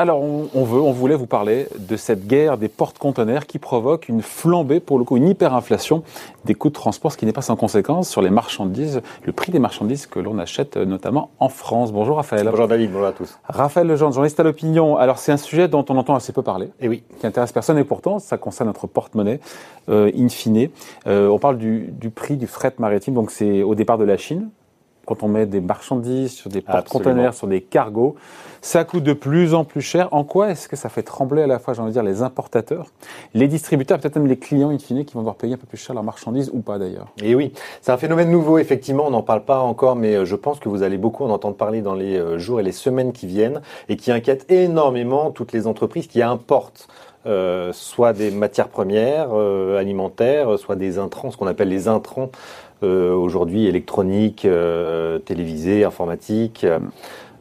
Alors, on, veut, on voulait vous parler de cette guerre des porte-conteneurs qui provoque une flambée, pour le coup, une hyperinflation des coûts de transport, ce qui n'est pas sans conséquence sur les marchandises, le prix des marchandises que l'on achète euh, notamment en France. Bonjour Raphaël. Bonjour David, bonjour à tous. Raphaël Legendre, journaliste à l'opinion. Alors, c'est un sujet dont on entend assez peu parler. Et eh oui. Qui intéresse personne et pourtant, ça concerne notre porte-monnaie, euh, in fine. Euh, on parle du, du prix du fret maritime, donc c'est au départ de la Chine, quand on met des marchandises sur des porte-conteneurs, sur des cargos, ça coûte de plus en plus cher. En quoi est-ce que ça fait trembler à la fois, j'ai envie de dire, les importateurs, les distributeurs, peut-être même les clients in fine qui vont devoir payer un peu plus cher leurs marchandises ou pas d'ailleurs? Et oui, c'est un phénomène nouveau, effectivement, on n'en parle pas encore, mais euh, je pense que vous allez beaucoup en entendre parler dans les euh, jours et les semaines qui viennent et qui inquiète énormément toutes les entreprises qui importent euh, soit des matières premières alimentaires, soit des intrants, ce qu'on appelle les intrants euh, aujourd'hui électronique, euh, télévisée, informatique,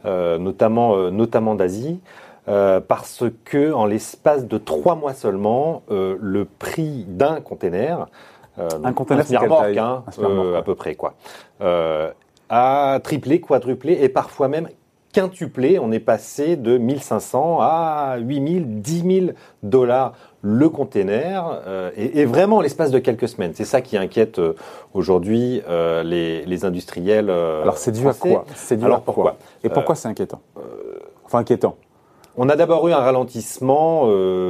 euh, notamment, notamment d'Asie. parce que en l'espace de trois mois seulement, le prix d'un container, un container c'est hein, à peu près quoi, a triplé, quadruplé et parfois même quintuplé. On est passé de 1500 à 8000, 10 000 dollars le container euh, et, vraiment l'espace de quelques semaines. C'est ça qui inquiète euh, aujourd'hui euh, les, industriels. Alors c'est dû à quoi? C'est dû Alors pourquoi? Et pourquoi c'est inquiétant? Enfin inquiétant. On a d'abord eu un ralentissement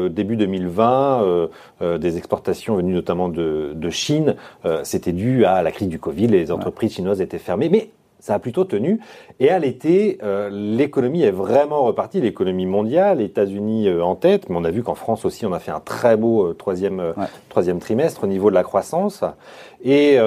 début 2020 des exportations venues notamment de, de Chine. C'était dû à la crise du Covid, les entreprises chinoises étaient fermées. Mais ça a plutôt tenu. Et à l'été, euh, l'économie est vraiment repartie, l'économie mondiale, États-Unis euh, en tête, mais on a vu qu'en France aussi, on a fait un très beau euh, troisième, troisième trimestre au niveau de la croissance. Et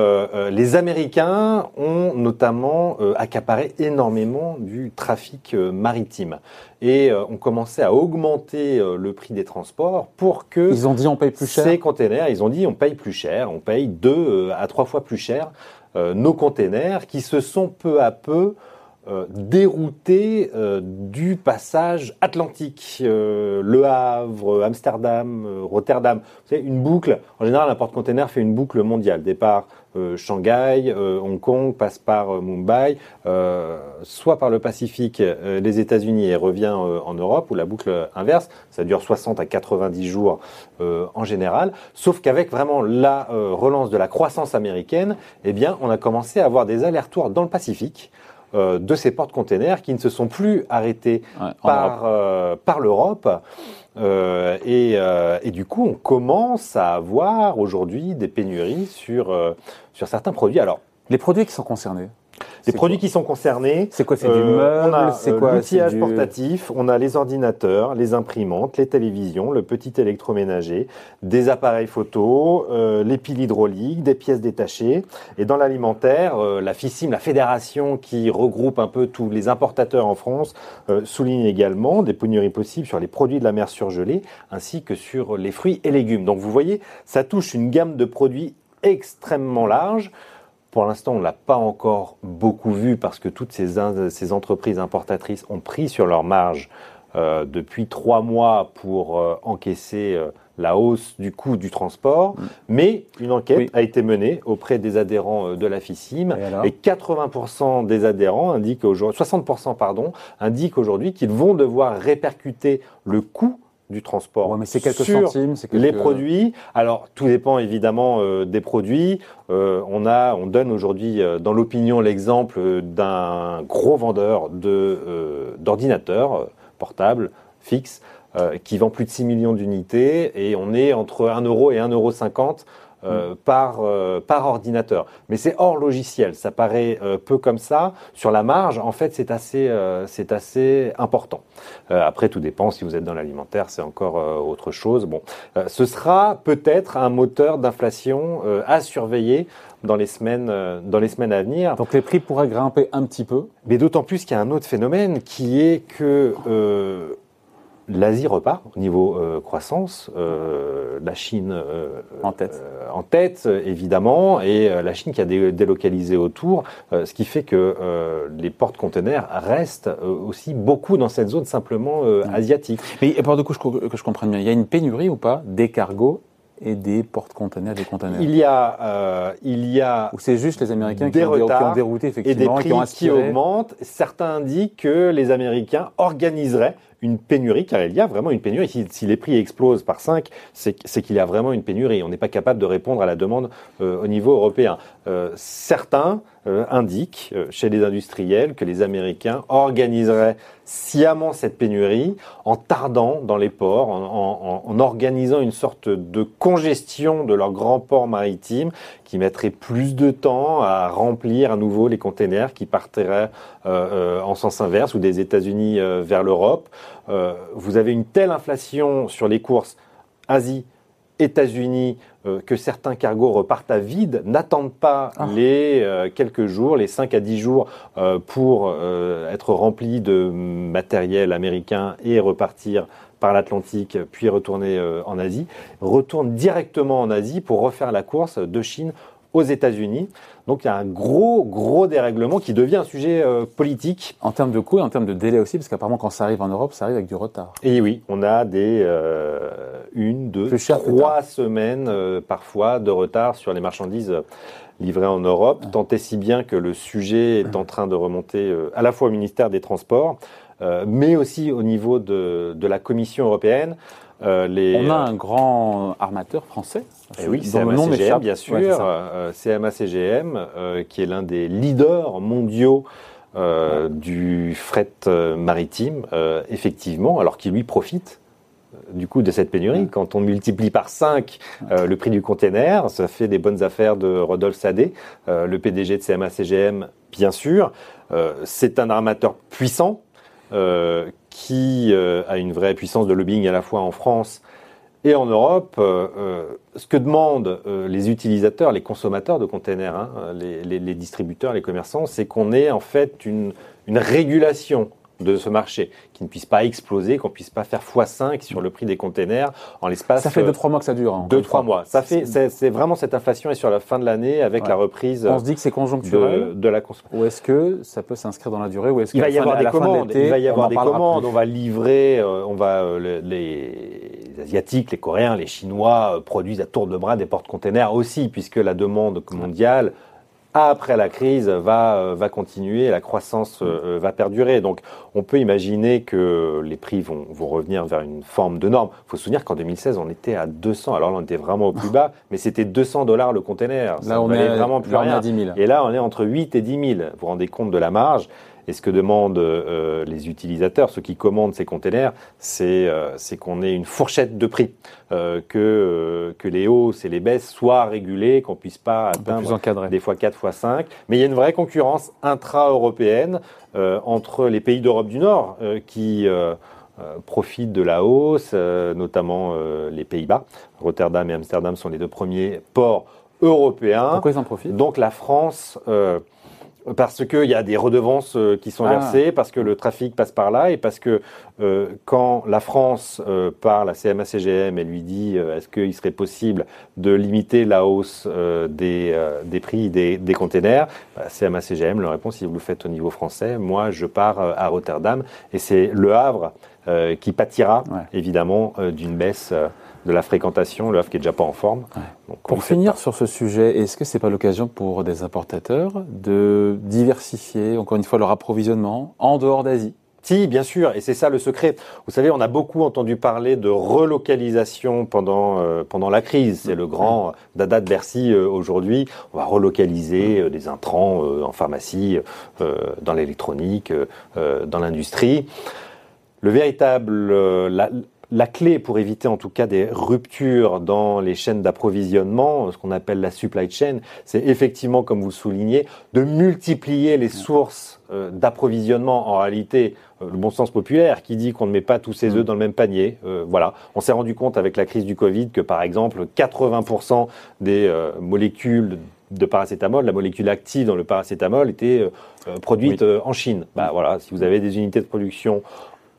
les Américains ont notamment accaparé énormément du trafic maritime. Et ont commencé à augmenter le prix des transports pour que... Ils ont dit on paye plus cher Ces containers, ils ont dit on paye plus cher, on paye deux à trois fois plus cher nos containers qui se sont peu à peu euh, déroutés euh, du passage atlantique. le Havre, Amsterdam, Rotterdam. Vous savez, une boucle. En général, un porte-container fait une boucle mondiale. Départ euh, Shanghai, euh, Hong Kong, passe par euh, Mumbai, soit par le Pacifique, les États-Unis et revient en Europe, ou la boucle inverse, ça dure 60 à 90 jours en général. Sauf qu'avec vraiment la relance de la croissance américaine, eh bien, on a commencé à avoir des allers-retours dans le Pacifique. de ces porte-containers qui ne se sont plus arrêtés par, par l'Europe. Euh, et, euh, et, du coup, on commence à avoir aujourd'hui des pénuries sur, euh, sur certains produits. Alors, les produits qui sont concernés les produits qui sont concernés. C'est quoi C'est du euh, meuble C'est quoi L'outillage portatif. On a les ordinateurs, les imprimantes, les télévisions, le petit électroménager, des appareils photo, euh, les piles hydrauliques, des pièces détachées. Et dans l'alimentaire, euh, la FICIM, la fédération qui regroupe un peu tous les importateurs en France, souligne également des pénuries possibles sur les produits de la mer surgelée, ainsi que sur les fruits et légumes. Donc vous voyez, ça touche une gamme de produits extrêmement large. Pour l'instant, on ne l'a pas encore beaucoup vu parce que toutes ces, ces, entreprises importatrices ont pris sur leur marge euh, depuis trois mois pour euh, encaisser euh, la hausse du coût du transport. Mm. Mais une enquête a été menée auprès des adhérents de la FICIM et, 80% des adhérents indiquent aujourd'hui, 60% pardon, indiquent aujourd'hui qu'ils vont devoir répercuter le coût du transport. mais c'est quelques sur centimes, les produits. Alors tout dépend évidemment euh, des produits. Euh, on a, on donne aujourd'hui euh, dans l'opinion l'exemple d'un gros vendeur de d'ordinateurs portables fixes qui vend plus de 6 millions d'unités et on est entre 1 euro et 1,50 euro euh, par, euh, par ordinateur. Mais c'est hors logiciel, ça paraît euh, peu comme ça. Sur la marge, en fait, c'est assez, c'est assez important. après, tout dépend, si vous êtes dans l'alimentaire, c'est encore autre chose. Bon, ce sera peut-être un moteur d'inflation à surveiller dans les semaines dans les semaines à venir. Donc les prix pourraient grimper un petit peu. Mais d'autant plus qu'il y a un autre phénomène qui est que L'Asie repart au niveau euh, croissance, euh, la Chine euh, en tête, en tête évidemment, et la Chine qui a délocalisé autour, ce qui fait que les portes-conteneurs restent aussi beaucoup dans cette zone simplement asiatique. Mais pour du coup que je comprenne bien, il y a une pénurie ou pas des cargos et des porte-conteneurs, des conteneurs Il y a, il y a. Ou c'est juste les Américains qui, ont, qui, ont, dérouté effectivement, et des prix qui, ont qui augmentent. Certains indiquent que les Américains organiseraient une pénurie, car il y a vraiment une pénurie. Si, les prix explosent par 5, c'est qu'il y a vraiment une pénurie. On n'est pas capable de répondre à la demande euh, au niveau européen. Euh, certains euh, indiquent chez les industriels que les Américains organiseraient sciemment cette pénurie en tardant dans les ports, en, en organisant une sorte de congestion de leurs grands ports maritimes qui mettrait plus de temps à remplir à nouveau les containers qui partiraient en sens inverse ou des États-Unis vers l'Europe. Euh, vous avez une telle inflation sur les courses Asie, États-Unis, euh, que certains cargos repartent à vide, n'attendent pas ah. les euh, quelques jours, les 5 à 10 jours pour être remplis de matériel américain et repartir par l'Atlantique, puis retourner en Asie, retournent directement en Asie pour refaire la course de Chine aux États-Unis. Donc il y a un gros, gros dérèglement qui devient un sujet euh, politique. En termes de coût et en termes de délai aussi, parce qu'apparemment quand ça arrive en Europe, ça arrive avec du retard. Et oui, on a des euh, une, deux, trois semaines euh, parfois de retard sur les marchandises livrées en Europe, tant et si bien que le sujet est en train de remonter à la fois au ministère des Transports, mais aussi au niveau de, de la Commission européenne. Les... On a un grand armateur français et eh oui, CMA-CGM, bien sûr. Euh, CMA-CGM, euh, qui est l'un des leaders mondiaux euh, du fret maritime, effectivement, alors qu'il lui profite du coup de cette pénurie. Quand on multiplie par 5 le prix du container, ça fait des bonnes affaires de Rodolphe Sadé, le PDG de CMA-CGM, bien sûr. c'est un armateur puissant qui a une vraie puissance de lobbying à la fois en France et en Europe, euh, euh, ce que demandent euh, les utilisateurs, les consommateurs de containers, hein, les, distributeurs, les commerçants, c'est qu'on ait en fait une régulation de ce marché, qui ne puisse pas exploser, qu'on puisse pas faire x5 sur le prix des containers en l'espace. Ça fait 2-3 mois que ça dure. 2-3 hein, mois. Ça fait, c'est vraiment cette inflation et sur la fin de l'année avec la reprise. On se dit que c'est conjoncturel. De, la consommation. Ou est-ce que ça peut s'inscrire dans la durée ou est-ce Il va y avoir des commandes. Il va y avoir des commandes. On va livrer, euh, on va euh, les, asiatiques, les coréens, les chinois euh, produisent à tour de bras des porte-containers aussi, puisque la demande mondiale après la crise va, euh, va continuer, la croissance euh, va perdurer. Donc on peut imaginer que les prix vont, vont revenir vers une forme de norme. Il faut se souvenir qu'en 2016, on était à 200. Alors là, on était vraiment au plus bas, mais c'était 200 dollars le container. Là, on est vraiment plus rien. 10 000. Et là, on est entre 8 et 10 000. Vous vous rendez compte de la marge et ce que demandent euh, les utilisateurs, ceux qui commandent ces containers, c'est euh, qu'on ait une fourchette de prix, euh, que, que les hausses et les baisses soient régulées, qu'on puisse pas atteindre des fois 4 fois 5. Mais il y a une vraie concurrence intra-européenne entre les pays d'Europe du Nord qui profitent de la hausse, notamment les Pays-Bas. Rotterdam et Amsterdam sont les deux premiers ports européens. Pourquoi ils en profitent? Donc la France parce qu'il y a des redevances euh, qui sont ah. versées, parce que le trafic passe par là, et parce que euh, quand la France euh, parle à CMA-CGM et lui dit est-ce qu'il serait possible de limiter la hausse des, des prix des, des containers, bah, CMA-CGM leur répond si vous le faites au niveau français, moi je pars à Rotterdam, et c'est Le Havre qui pâtira évidemment d'une baisse de la fréquentation, le qui est déjà pas en forme. pour finir sur ce sujet, est-ce que c'est pas l'occasion pour des importateurs de diversifier, encore une fois, leur approvisionnement en dehors d'Asie? Si, bien sûr, et c'est ça le secret. Vous savez, on a beaucoup entendu parler de relocalisation pendant euh, pendant la crise. C'est le grand dada de Bercy euh, aujourd'hui. On va relocaliser euh, des intrants en pharmacie, dans l'électronique, dans l'industrie. Le véritable, la clé pour éviter en tout cas des ruptures dans les chaînes d'approvisionnement, ce qu'on appelle la supply chain, c'est effectivement, comme vous soulignez, de multiplier les sources euh, d'approvisionnement. En réalité, euh, le bon sens populaire qui dit qu'on ne met pas tous ses mm. œufs dans le même panier. Euh, voilà, on s'est rendu compte avec la crise du Covid que par exemple 80% des molécules de paracétamol, la molécule active dans le paracétamol était produite en Chine. Bah voilà, si vous avez des unités de production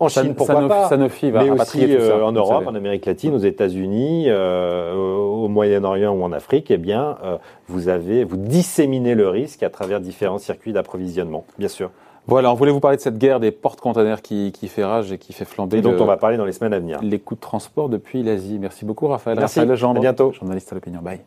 en Chine, pourquoi pas Sanofi va mais aussi euh, en Europe, en Amérique latine, aux États-Unis, euh, au Moyen-Orient ou en Afrique, eh bien, euh, vous avez, vous disséminez le risque à travers différents circuits d'approvisionnement, bien sûr. Voilà, on voulait vous parler de cette guerre des porte-containers qui, qui, fait rage et qui fait flamber. Et dont on va parler dans les semaines à venir. Les coûts de transport depuis l'Asie? Merci beaucoup, Raphaël. Merci. Raphaël Legendre, à bientôt. Journaliste à l'opinion. Bye.